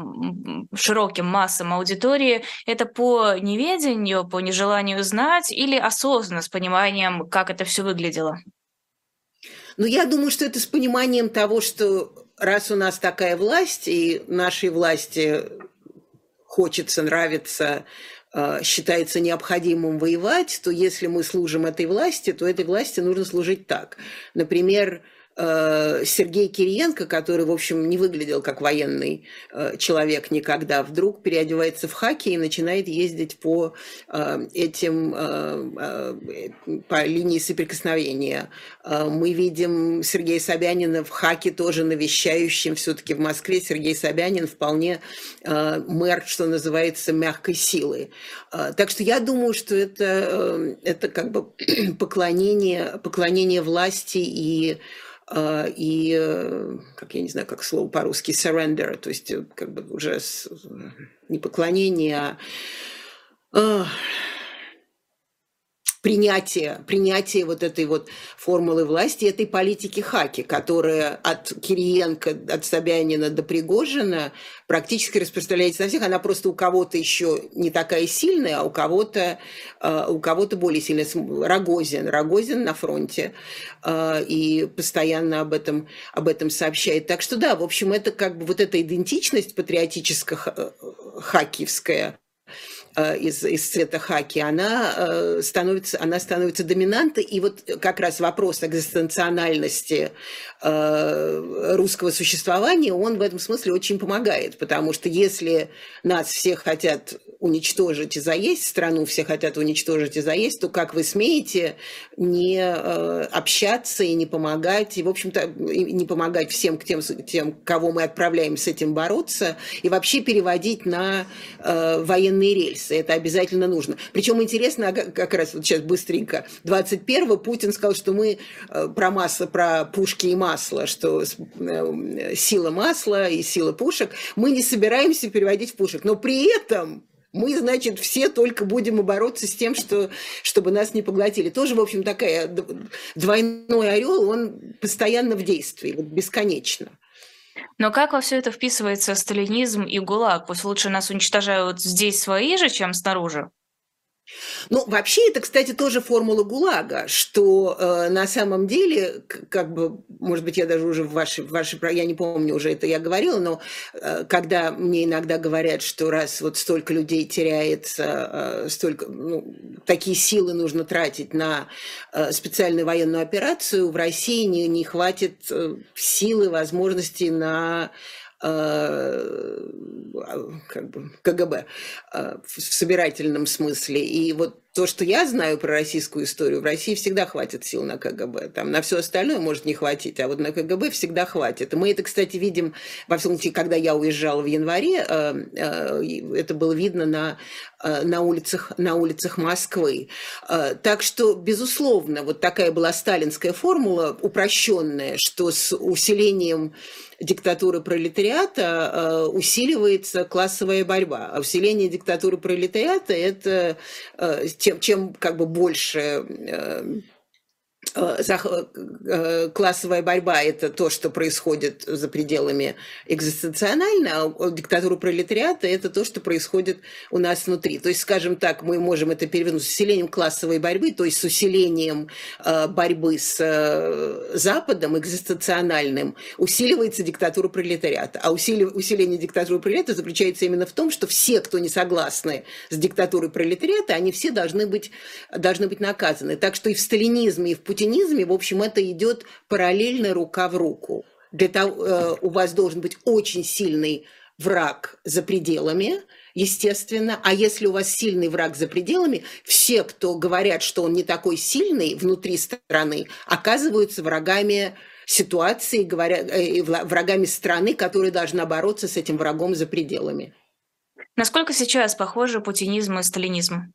широким массам аудитории, это по неведению, по нежеланию знать или осознанно с пониманием, как это все выглядело? Ну, я думаю, что это с пониманием того, что раз у нас такая власть, и нашей власти хочется, нравится считается необходимым воевать, то если мы служим этой власти, то этой власти нужно служить так. Например, Сергей Кириенко, который, в общем, не выглядел как военный э, человек никогда, вдруг переодевается в хаки и начинает ездить по э, этим, по линии соприкосновения. Мы видим Сергея Собянина в хаке тоже навещающим все-таки в Москве. Сергей Собянин вполне мэр, что называется, мягкой силы. Так что я думаю, что это, это как бы поклонение, поклонение власти и и, э, как я не знаю, как слово по-русски, surrender, то есть э, как бы уже не поклонение, а, а принятие, принятие вот этой вот формулы власти, этой политики хаки, которая от Кириенко, от Собянина до Пригожина практически распространяется на всех. Она просто у кого-то еще не такая сильная, а у кого-то а, у кого-то более сильная. Рогозин. Рогозин на фронте а, и постоянно об этом, об этом сообщает. Так что да, в общем, это как бы вот эта идентичность патриотическо-хакиевская, Э, из, из цвета хаки, она э, становится, она становится доминантой. И вот как раз вопрос экзистенциональности э, русского существования, он в этом смысле очень помогает, потому что если нас все хотят уничтожить и заесть, страну все хотят уничтожить и заесть, то как вы смеете не общаться и не помогать, и, в общем-то, не помогать всем тем, тем, кого мы отправляем с этим бороться, и вообще переводить на военные рельсы рельсы, это обязательно нужно. Причем интересно, как раз вот сейчас быстренько, 21-го Путин сказал, что мы э, про масло, про пушки и масло, что э, сила масла и сила пушек, мы не собираемся переводить в пушек. Но при этом мы, значит, все только будем бороться с тем, что, чтобы нас не поглотили. Тоже, в общем, такая двойной орел, он постоянно в действии, бесконечно. Но как во все это вписывается сталинизм и ГУЛАГ? Пусть лучше нас уничтожают здесь свои же, чем снаружи? Ну, вообще, это, кстати, тоже формула ГУЛАГа, что э, на самом деле, как бы, может быть, я даже уже в вашей, в вашей, я не помню, уже это я говорила, но э, когда мне иногда говорят, что раз вот столько людей теряется, э, столько, ну, такие силы нужно тратить на э, специальную военную операцию, в России не, не хватит э, силы, возможностей на как бы КГБ в собирательном смысле. И вот то, что я знаю про российскую историю, в России всегда хватит сил на КГБ. Там на все остальное может не хватить, а вот на КГБ всегда хватит. Мы это, кстати, видим, во всяком случае, когда я уезжала в январе, э, э, это было видно на, э, на, улицах, на улицах Москвы. Так что, безусловно, вот такая была сталинская формула, упрощенная, что с усилением диктатуры пролетариата усиливается классовая борьба. А усиление диктатуры пролетариата – это тем, чем как бы больше э, Э, э, классовая борьба – это то, что происходит за пределами экзистенционально, а диктатура пролетариата – это то, что происходит у нас внутри. То есть, скажем так, мы можем это перевернуть с усилением классовой борьбы, то есть с усилением э, борьбы с Западом экзистенциональным, усиливается диктатура пролетариата. А усиление диктатуры пролетариата заключается именно в том, что все, кто не согласны с диктатурой пролетариата, они все должны быть, должны быть наказаны. Так что и в сталинизме, и в путинизме, в общем, это идет параллельно рука в руку. Для того, э, у вас должен быть очень сильный враг за пределами, естественно. А если у вас сильный враг за пределами, все, кто говорят, что он не такой сильный внутри страны, оказываются врагами ситуации, говоря, э, врагами страны, которая должна бороться с этим врагом за пределами. Насколько сейчас похожи путинизм и сталинизм?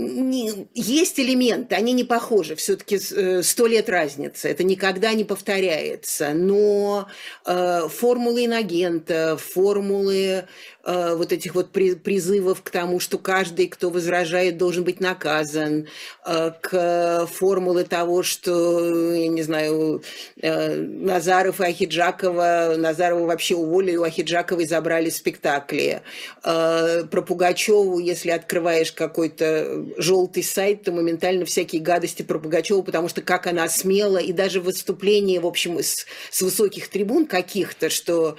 Не, есть элементы, они не похожи, все-таки э, сто лет разница, это никогда не повторяется, но э, формулы инагента, формулы Э, вот этих вот призывов к тому, что каждый, кто возражает, должен быть наказан, э, к формуле того, что, я не знаю, э, Назаров и Ахиджакова, Назарова вообще уволили, у Ахиджаковой забрали спектакли. Про Пугачеву, если открываешь какой-то желтый сайт, то моментально всякие гадости про Пугачеву, потому что как она смела, и даже выступления, в общем, с, с высоких трибун каких-то, что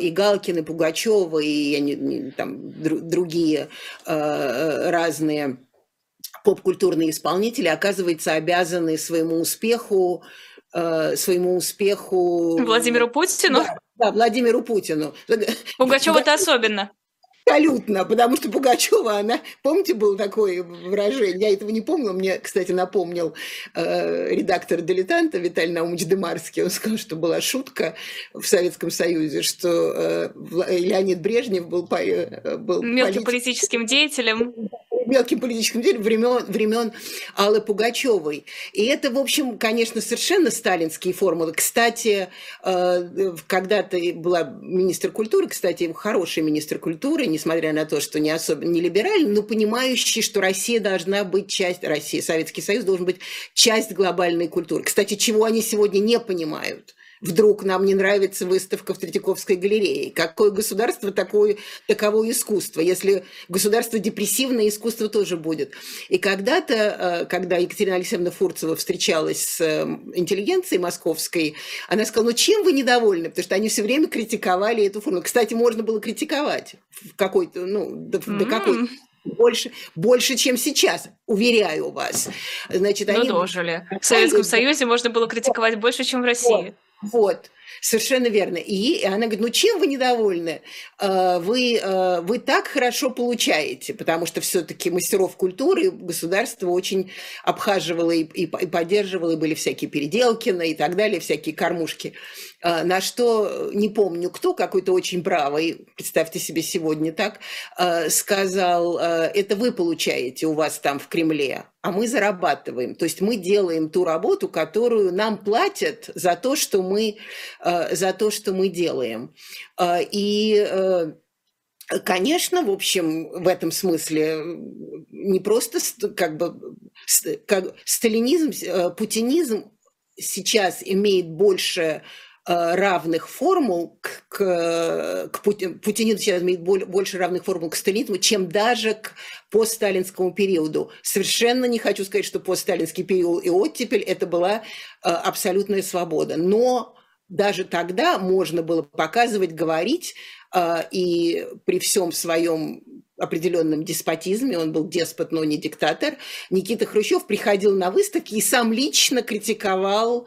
и Галкин, и Пугачева, и, я не, не, там, другие э, разные поп-культурные исполнители, оказывается, обязаны своему успеху э, своему успеху... Владимиру Путину? Да, да Владимиру Путину. Пугачева-то особенно. Абсолютно, потому что Пугачева, она, помните, было такое выражение, я этого не помню, мне, кстати, напомнил э, редактор «Дилетанта» Виталий Наумович Демарский, он сказал, что была шутка в Советском Союзе, что э, Леонид Брежнев был, э, был мелким политическим деятелем мелким политическим деятелем времен, времен Аллы Пугачевой. И это, в общем, конечно, совершенно сталинские формулы. Кстати, э, когда-то была министр культуры, кстати, хороший министр культуры, несмотря на то, что не особо не либеральный, но понимающий, что Россия должна быть часть, Россия, Советский Союз должен быть часть глобальной культуры. Кстати, чего они сегодня не понимают – вдруг нам не нравится выставка в Третьяковской галерее. Какое государство, такое, таковое искусство. Если государство депрессивное, искусство тоже будет. И когда-то, э, когда Екатерина Алексеевна Фурцева встречалась с э, интеллигенцией московской, она сказала, ну чем вы недовольны? Потому что они все время критиковали эту форму. Кстати, можно было критиковать в какой-то, ну, до, mm-hmm. до какой больше, больше, чем сейчас, уверяю вас. Значит, ну, они... дожили. В Советском Союзе можно было критиковать больше, чем в России. Вот. Совершенно верно. И она говорит, ну чем вы недовольны? А, вы, а, вы так хорошо получаете, потому что все-таки мастеров культуры государство очень обхаживало и, и, и поддерживало, и были всякие Переделкины и так далее, всякие кормушки. А, на что, не помню кто, какой-то очень правый, представьте себе сегодня так, сказал, это вы получаете у вас там в Кремле, а мы зарабатываем. То есть мы делаем ту работу, которую нам платят за то, что мы, э, за то, что мы делаем. Э, и э, Конечно, в общем, в этом смысле не просто как бы как сталинизм, путинизм сейчас имеет больше Э, равных формул к, к, к путинизму сейчас имеет больше равных формул к сталинизму, чем даже к постсталинскому периоду. Совершенно не хочу сказать, что постсталинский период и оттепель – это была э, абсолютная свобода. Но даже тогда можно было показывать, говорить, э, и при всем своем определенном деспотизме, он был деспот, но не диктатор, Никита Хрущев приходил на выставки и сам лично критиковал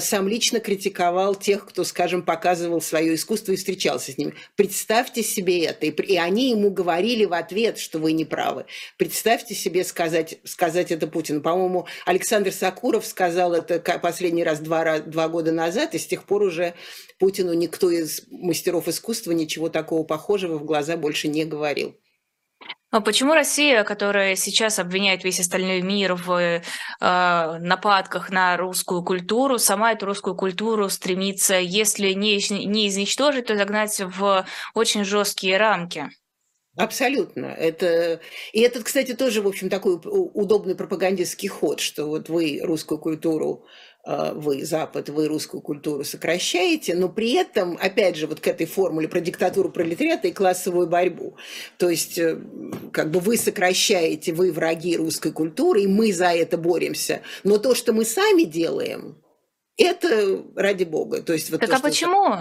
сам лично критиковал тех, кто, скажем, показывал свое искусство и встречался с ними. Представьте себе это. И, и они ему говорили в ответ, что вы не правы. Представьте себе сказать, сказать это Путину. По-моему, Александр Сакуров сказал это последний раз два, два года назад, и с тех пор уже Путину никто из мастеров искусства ничего такого похожего в глаза больше не говорил. А почему Россия, которая сейчас обвиняет весь остальной мир в э, нападках на русскую культуру, сама эту русскую культуру стремится, если не, не изничтожить, то загнать в очень жесткие рамки? Абсолютно. Это... И это, кстати, тоже, в общем, такой удобный пропагандистский ход, что вот вы русскую культуру вы Запад, вы русскую культуру сокращаете, но при этом, опять же, вот к этой формуле про диктатуру пролетариата и классовую борьбу. То есть, э, как бы вы сокращаете, вы враги русской культуры, и мы за это боремся. Но то, что мы сами делаем, это ради бога. То есть, вот так то, а почему?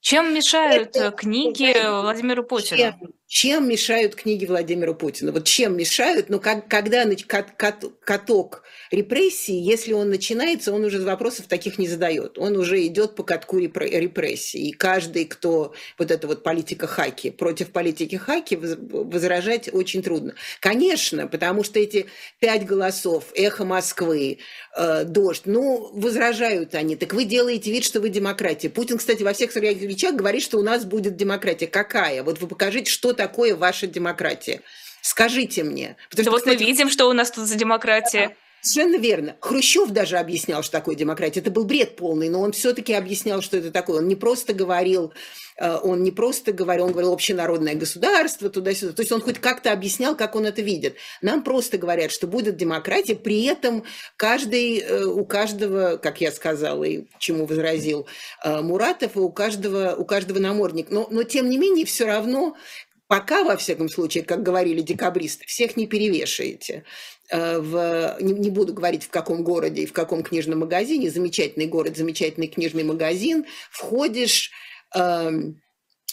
Чем мешают это, книги Владимиру Путину? Чем, чем мешают книги Владимиру Путину? Вот чем мешают? Ну, как, когда каток репрессии, если он начинается, он уже вопросов таких не задает. Он уже идет по катку репрессий. И каждый, кто вот это вот политика хаки, против политики хаки возражать очень трудно. Конечно, потому что эти пять голосов, эхо Москвы, э, дождь, ну, возражают они. Так вы делаете вид, что вы демократия. Путин, кстати, во всех своих речах говорит, что у нас будет демократия. Какая? Вот вы покажите, что такое ваша демократия. Скажите мне. Потому да что, вот кстати, мы видим, что у нас тут за демократия. Совершенно верно. Хрущев даже объяснял, что такое демократия. Это был бред полный, но он все-таки объяснял, что это такое. Он не просто говорил, э, он не просто говорил, он говорил общенародное государство, туда-сюда. То есть он хоть как-то объяснял, как он это видит. Нам просто говорят, что будет демократия, при этом каждый, э, у каждого, как я сказала и чему возразил э, Муратов, у каждого, у каждого намордник. Но, но тем не менее, все равно пока, во всяком случае, как говорили декабристы, всех не перевешаете. Э, в, не, не буду говорить в каком городе и в каком книжном магазине, замечательный город, замечательный книжный магазин, входишь, э,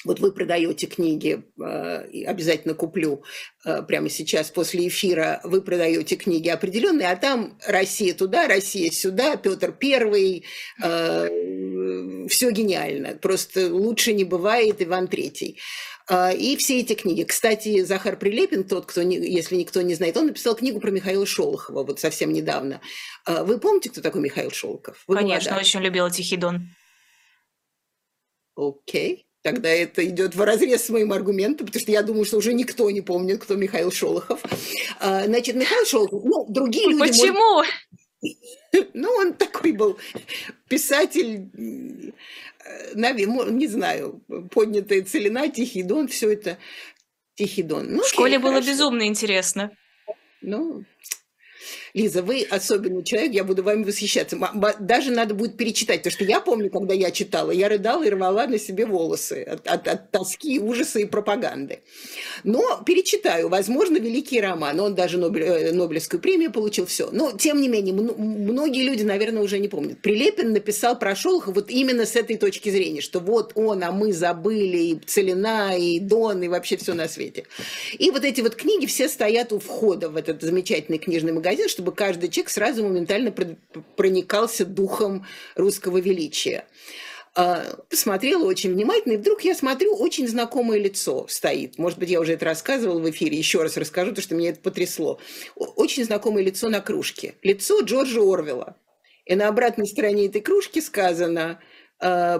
вот вы продаете книги, э, обязательно куплю э, прямо сейчас после эфира, вы продаете книги определенные, а там Россия туда, Россия сюда, Петр Первый, э, все гениально, просто лучше не бывает Иван Третий. А, и все эти книги. Кстати, Захар Прилепин, тот, кто, не, если никто не знает, он написал книгу про Михаила Шолохова вот совсем недавно. А, вы помните, кто такой Михаил Шолохов? Вы Конечно, молода. очень любила Тихий Дон. Окей. Тогда это идет в разрез с моим аргументом, потому что я думаю, что уже никто не помнит, кто Михаил Шолохов. А, значит, Михаил Шолохов, ну, другие люди... Почему? Может... Ну, он такой был писатель, э, не знаю, поднятая целина, Тихий Дон, все это Тихий Дон. Ну, В школе окей, было хорошо. безумно интересно. Ну, Лиза, вы особенный человек, я буду вами восхищаться. Даже надо будет перечитать, потому что я помню, когда я читала, я рыдала и рвала на себе волосы от, от, от тоски, ужаса и пропаганды. Но перечитаю, возможно, великий роман, он даже Нобель, э, Нобелевскую премию получил, все. Но, тем не менее, многие люди, наверное, уже не помнят. Прилепин написал про Шолохова вот именно с этой точки зрения, что вот он, а мы забыли, и Целина, и Дон, и вообще все на свете. И вот эти вот книги все стоят у входа в этот замечательный книжный магазин, что чтобы каждый человек сразу моментально проникался духом русского величия. А, посмотрела очень внимательно, и вдруг я смотрю, очень знакомое лицо стоит. Может быть, я уже это рассказывала в эфире, еще раз расскажу, потому что меня это потрясло. Очень знакомое лицо на кружке. Лицо Джорджа Орвелла. И на обратной стороне этой кружки сказано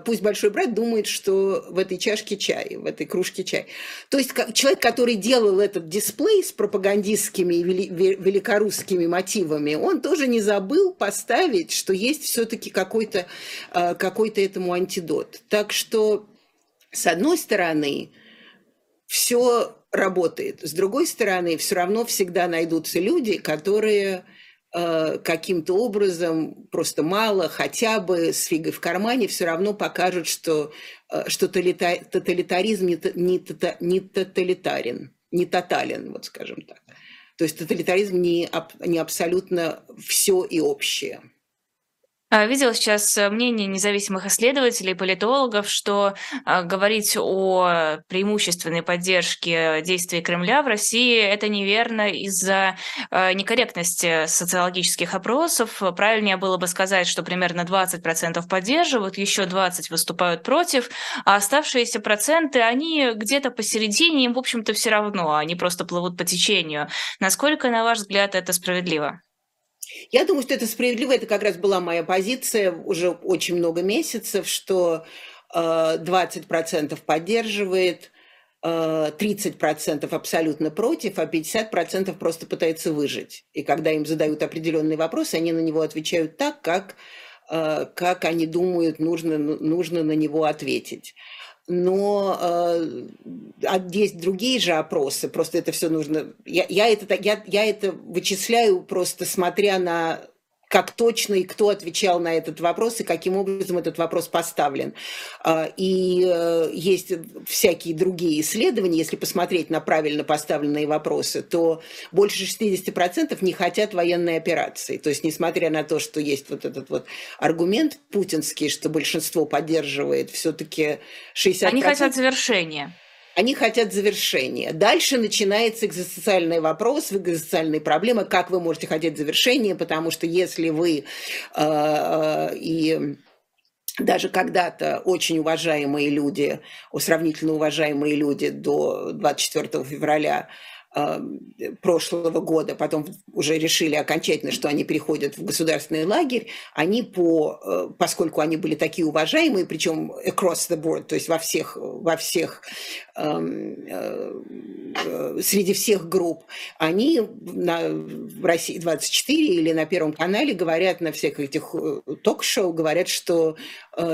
пусть большой брат думает, что в этой чашке чай, в этой кружке чай. То есть человек, который делал этот дисплей с пропагандистскими и великорусскими мотивами, он тоже не забыл поставить, что есть все-таки какой-то э, какой этому антидот. Так что, с одной стороны, все работает. С другой стороны, все равно всегда найдутся люди, которые Э, каким-то образом, просто мало, хотя бы с фигой в кармане, все равно покажут, что, э, что тоталитаризм не, не, не тоталитарен, не тотален, вот скажем так. То есть тоталитаризм не, не абсолютно все и общее. А, видела сейчас э, мнение независимых исследователей, политологов, что а, говорить о преимущественной поддержке действий Кремля в России это неверно из-за а, некорректности социологических опросов. Правильнее было бы сказать, что примерно 20% поддерживают, еще 20% выступают против, а оставшиеся проценты, они где-то посередине, им, в общем-то, все равно, они просто плывут по течению. Насколько, на ваш взгляд, это справедливо? Я думаю, что это справедливо. Это как раз была моя позиция уже очень много месяцев, что 20% э, поддерживает, 30% э, абсолютно против, а 50% просто пытается выжить. И когда им задают определенный вопрос, они на него отвечают так, как, э, как они думают, нужно, нужно на него ответить но э, а есть другие же опросы, просто это все нужно. Я, я, это, я, я это вычисляю просто смотря на как точно и кто отвечал на этот вопрос и каким образом этот вопрос поставлен. А, и э, есть всякие другие исследования, если посмотреть на правильно поставленные вопросы, то больше 60% не хотят военной операции. То есть, несмотря на то, что есть вот этот вот аргумент путинский, что большинство поддерживает, все-таки 60%... Они хотят завершения. Они хотят завершения. Дальше начинается экзистенциальный вопрос, экзистенциальные проблемы, как вы можете хотеть завершения, потому что если вы э, э, и даже когда-то очень уважаемые люди, сравнительно уважаемые люди до 24 февраля прошлого года, потом уже решили окончательно, что они переходят в государственный лагерь, они по, э, поскольку они были такие уважаемые, причем across the board, то есть во всех, во всех эм, э, среди всех групп, они на, в России 24 или на Первом канале говорят на всех этих э, ток-шоу, говорят, что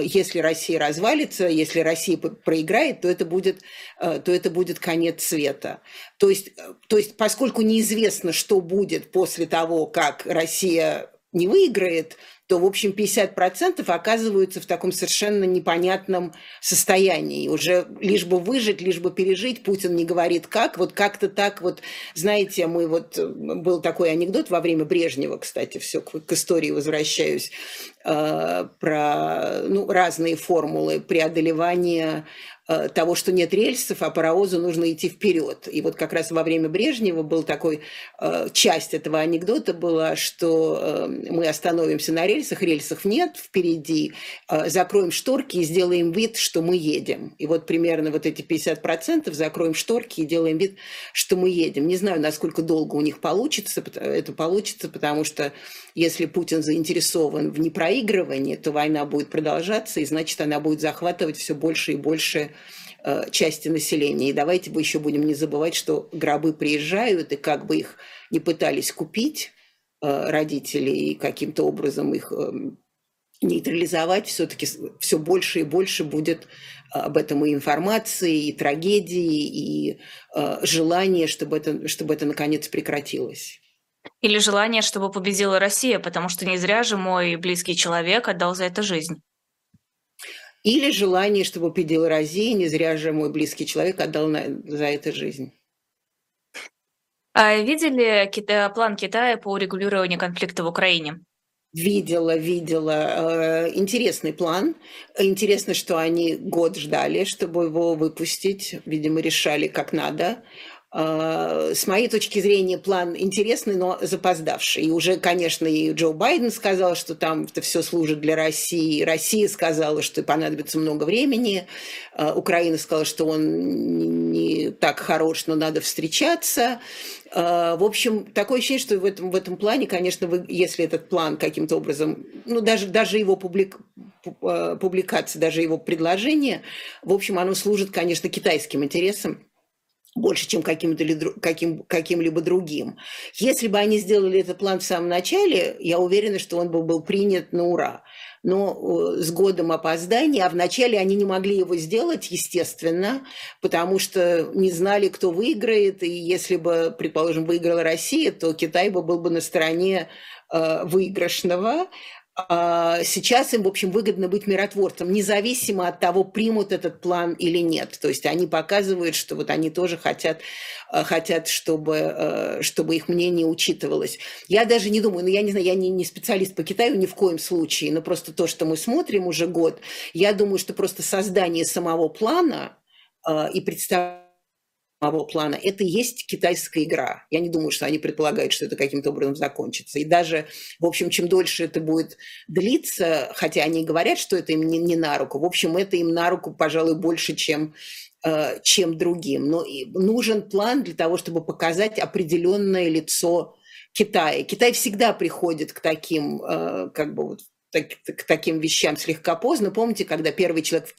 если Россия развалится, если Россия проиграет, то это будет, то это будет конец света. То есть то есть, поскольку неизвестно, что будет после того, как Россия не выиграет, то, в общем, 50% оказываются в таком совершенно непонятном состоянии. Уже лишь бы выжить, лишь бы пережить, Путин не говорит как. Вот как-то так вот, знаете, мы вот... Был такой анекдот во время Брежнева, кстати, все к, к истории возвращаюсь, э, про ну, разные формулы преодолевания того, что нет рельсов, а паровозу нужно идти вперед. И вот как раз во время Брежнева был такой, э, часть этого анекдота была, что э, мы остановимся на рельсах, рельсов нет впереди, закроем шторки и сделаем вид, что мы едем. И вот примерно вот эти 50% закроем шторки и делаем вид, что мы едем. Не знаю, насколько долго у них получится, это получится, потому что если Путин заинтересован в непроигрывании, то война будет продолжаться, и значит, она будет захватывать все больше и больше Э, части населения. И давайте мы еще будем не забывать, что гробы приезжают, и как бы их не пытались купить э, родители и каким-то образом их э, нейтрализовать, все-таки все больше и больше будет об этом и информации, и трагедии, и желание, чтобы это, чтобы это наконец прекратилось. Или желание, чтобы победила Россия, потому что не зря же мой близкий человек отдал за это жизнь. Или желание, чтобы победила Россия, не зря же мой близкий человек отдал на, за это жизнь. А видели Кита, план Китая по урегулированию конфликта в Украине? Видела, видела. Э, интересный план. Интересно, что они год ждали, чтобы его выпустить. Видимо, решали как надо. А, с моей точки зрения, план интересный, но запоздавший. И уже, конечно, и Джо Байден сказал, что там это все служит для России. Россия сказала, что понадобится много времени. А, Украина сказала, что он не так хорош, но надо встречаться. А, в общем, такое ощущение, что в этом, в этом плане, конечно, вы, если этот план каким-то образом, ну, даже, даже его публик, публикация, даже его предложение, в общем, оно служит, конечно, китайским интересам больше, чем каким-то каким, каким-либо другим. Если бы они сделали этот план в самом начале, я уверена, что он бы был принят на ура. Но с годом опоздания, а вначале они не могли его сделать, естественно, потому что не знали, кто выиграет, и если бы, предположим, выиграла Россия, то Китай бы был бы на стороне э, выигрышного, сейчас им, в общем, выгодно быть миротворцем, независимо от того, примут этот план или нет. То есть они показывают, что вот они тоже хотят, э, хотят чтобы, э, чтобы их мнение учитывалось. Я даже не думаю, ну я не знаю, я не, не специалист по Китаю ни в коем случае, но просто то, что мы смотрим уже год, я думаю, что просто создание самого плана и представление самого плана, это есть китайская игра. Я не думаю, что они предполагают, что это каким-то образом закончится. И даже, в общем, чем дольше это будет длиться, хотя они говорят, что это им не, не на руку, в общем, это им на руку, пожалуй, больше, чем э, чем другим. Но нужен план для того, чтобы показать определенное лицо Китая. Китай всегда приходит к таким, э, как бы вот так, к таким вещам слегка поздно. Помните, когда первый человек,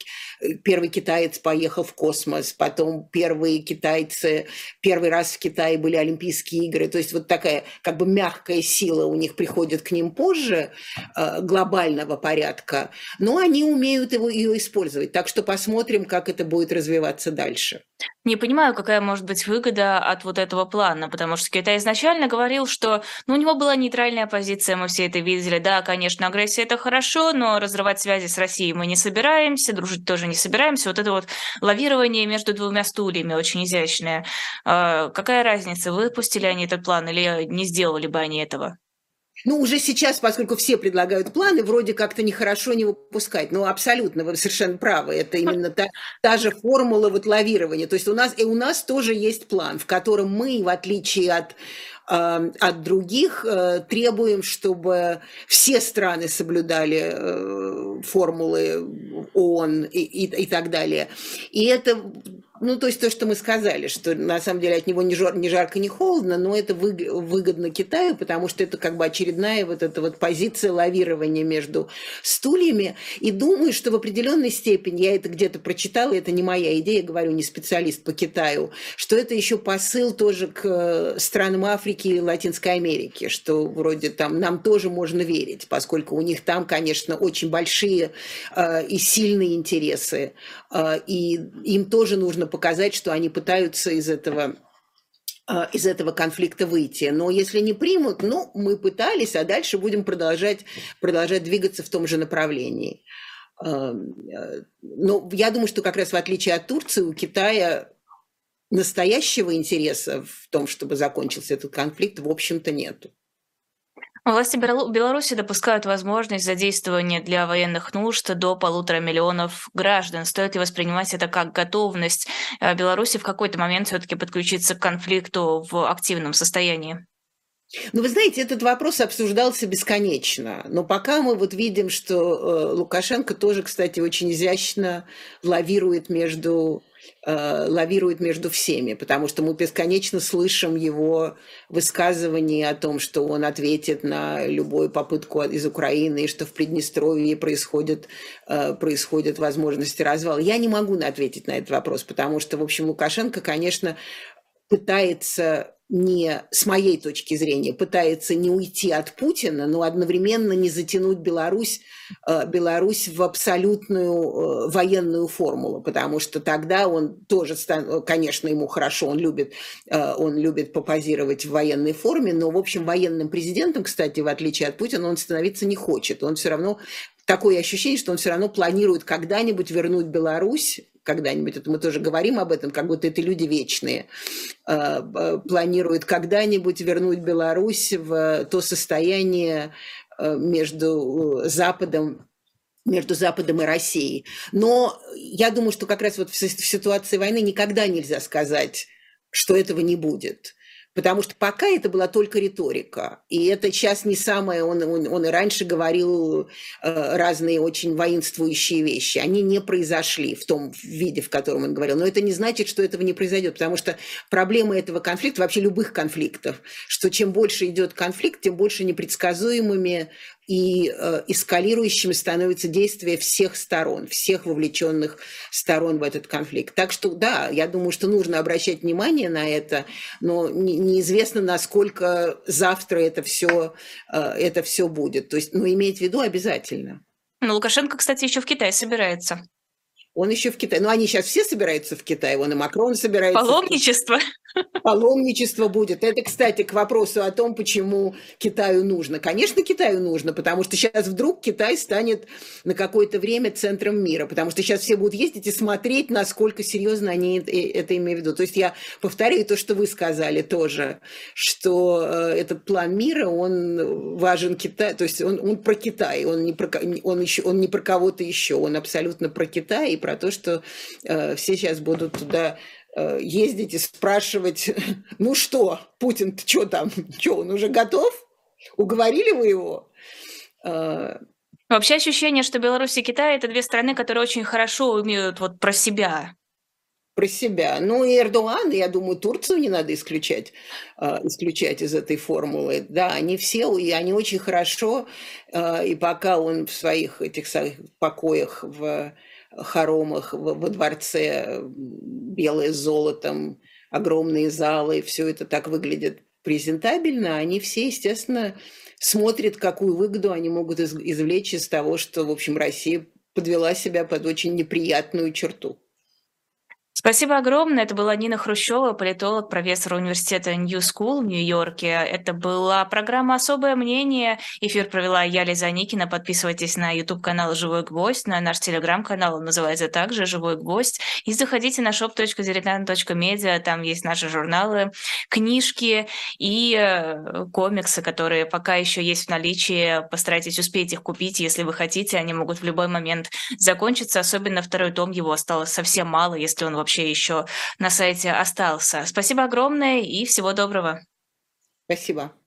первый китаец поехал в космос, потом первые китайцы, первый раз в Китае были Олимпийские игры. То есть вот такая как бы мягкая сила у них приходит к ним позже, э, глобального порядка, но они умеют его, ее использовать. Так что посмотрим, как это будет развиваться дальше. Не понимаю, какая может быть выгода от вот этого плана, потому что Китай изначально говорил, что ну, у него была нейтральная позиция, мы все это видели. Да, конечно, агрессия – это хорошо, но разрывать связи с Россией мы не собираемся, дружить тоже не собираемся. Вот это вот лавирование между двумя стульями очень изящное. А, какая разница, выпустили они этот план или не сделали бы они этого? Ну, уже сейчас, поскольку все предлагают планы, вроде как-то нехорошо не выпускать. Ну, абсолютно, вы совершенно правы. Это именно та, та же формула вот лавирования. То есть у нас, и у нас тоже есть план, в котором мы, в отличие от от других э, требуем, чтобы все страны соблюдали э, формулы ООН и, и, и так далее. И это ну, то есть то, что мы сказали, что на самом деле от него не, жар, не жарко, не холодно, но это выгодно Китаю, потому что это как бы очередная вот эта вот позиция лавирования между стульями. И думаю, что в определенной степени, я это где-то прочитала, это не моя идея, говорю, не специалист по Китаю, что это еще посыл тоже к э, странам Африки и Латинской Америки, что вроде там нам тоже можно верить, поскольку у них там, конечно, очень большие э, и сильные интересы, э, и им тоже нужно показать, что они пытаются из этого а, из этого конфликта выйти. Но если не примут, ну, мы пытались, а дальше будем продолжать, продолжать двигаться в том же направлении. А, но я думаю, что как раз в отличие от Турции, у Китая настоящего интереса в том, чтобы закончился этот конфликт, в общем-то, нету. Власти Беларуси допускают возможность задействования для военных нужд до полутора миллионов граждан. Стоит ли воспринимать это как готовность э, Беларуси в какой-то момент все-таки подключиться к конфликту в активном состоянии? Ну, вы знаете, этот вопрос обсуждался бесконечно. Но пока мы вот видим, что э, Лукашенко тоже, кстати, очень изящно лавирует между Э, лавирует между всеми, потому что мы бесконечно слышим его высказывания о том, что он ответит на любую попытку из Украины, и что в Приднестровье происходит, э, происходят возможности развала. Я не могу ответить на этот вопрос, потому что, в общем, Лукашенко, конечно, пытается не, с моей точки зрения, пытается не уйти от Путина, но одновременно не затянуть Беларусь, э, Беларусь в абсолютную э, военную формулу, потому что тогда он тоже, конечно, ему хорошо, он любит, э, он любит попозировать в военной форме, но, в общем, военным президентом, кстати, в отличие от Путина, он становиться не хочет. Он все равно такое ощущение, что он все равно планирует когда-нибудь вернуть Беларусь когда-нибудь, это мы тоже говорим об этом, как будто это люди вечные, а, планирует когда-нибудь вернуть Беларусь в то состояние между Западом между Западом и Россией. Но я думаю, что как раз вот в ситуации войны никогда нельзя сказать, что этого не будет. Потому что пока это была только риторика. И это сейчас не самое... Он, он, он и раньше говорил э, разные очень воинствующие вещи. Они не произошли в том виде, в котором он говорил. Но это не значит, что этого не произойдет. Потому что проблема этого конфликта, вообще любых конфликтов, что чем больше идет конфликт, тем больше непредсказуемыми и э, эскалирующими становятся действия всех сторон, всех вовлеченных сторон в этот конфликт. Так что да, я думаю, что нужно обращать внимание на это, но не, неизвестно, насколько завтра это все, э, это все будет. То есть, ну, иметь в виду обязательно. Ну, Лукашенко, кстати, еще в Китае собирается. Он еще в Китае. Ну, они сейчас все собираются в Китае. Он и Макрон собирается. Паломничество. Паломничество будет. Это, кстати, к вопросу о том, почему Китаю нужно. Конечно, Китаю нужно, потому что сейчас вдруг Китай станет на какое-то время центром мира, потому что сейчас все будут ездить и смотреть, насколько серьезно они это имеют в виду. То есть я повторяю то, что вы сказали тоже, что э, этот план мира, он важен Китай, то есть он, он про Китай, он не про, он еще, он не про кого-то еще, он абсолютно про Китай и про то, что э, все сейчас будут туда Э, ездить и спрашивать, ну что, Путин, ты что там, что, он уже готов? Уговорили вы его? Э, Вообще ощущение, что Беларусь и Китай – это две страны, которые очень хорошо умеют вот про себя про себя. Ну и Эрдоган, я думаю, Турцию не надо исключать, э, исключать из этой формулы. Да, они все, и они очень хорошо, и пока он в своих этих своих покоях в хоромах во дворце, белое с золотом, огромные залы, все это так выглядит презентабельно, они все, естественно, смотрят, какую выгоду они могут извлечь из того, что, в общем, Россия подвела себя под очень неприятную черту. Спасибо огромное. Это была Нина Хрущева, политолог, профессор университета New School в Нью-Йорке. Это была программа «Особое мнение». Эфир провела я, Лиза Никина. Подписывайтесь на YouTube-канал «Живой гвоздь», на наш телеграм-канал, он называется также «Живой гвоздь». И заходите на shop.diletant.media, там есть наши журналы, книжки и э, комиксы, которые пока еще есть в наличии. Постарайтесь успеть их купить, если вы хотите. Они могут в любой момент закончиться, особенно второй том, его осталось совсем мало, если он вообще вообще еще на сайте остался. Спасибо огромное и всего доброго. Спасибо.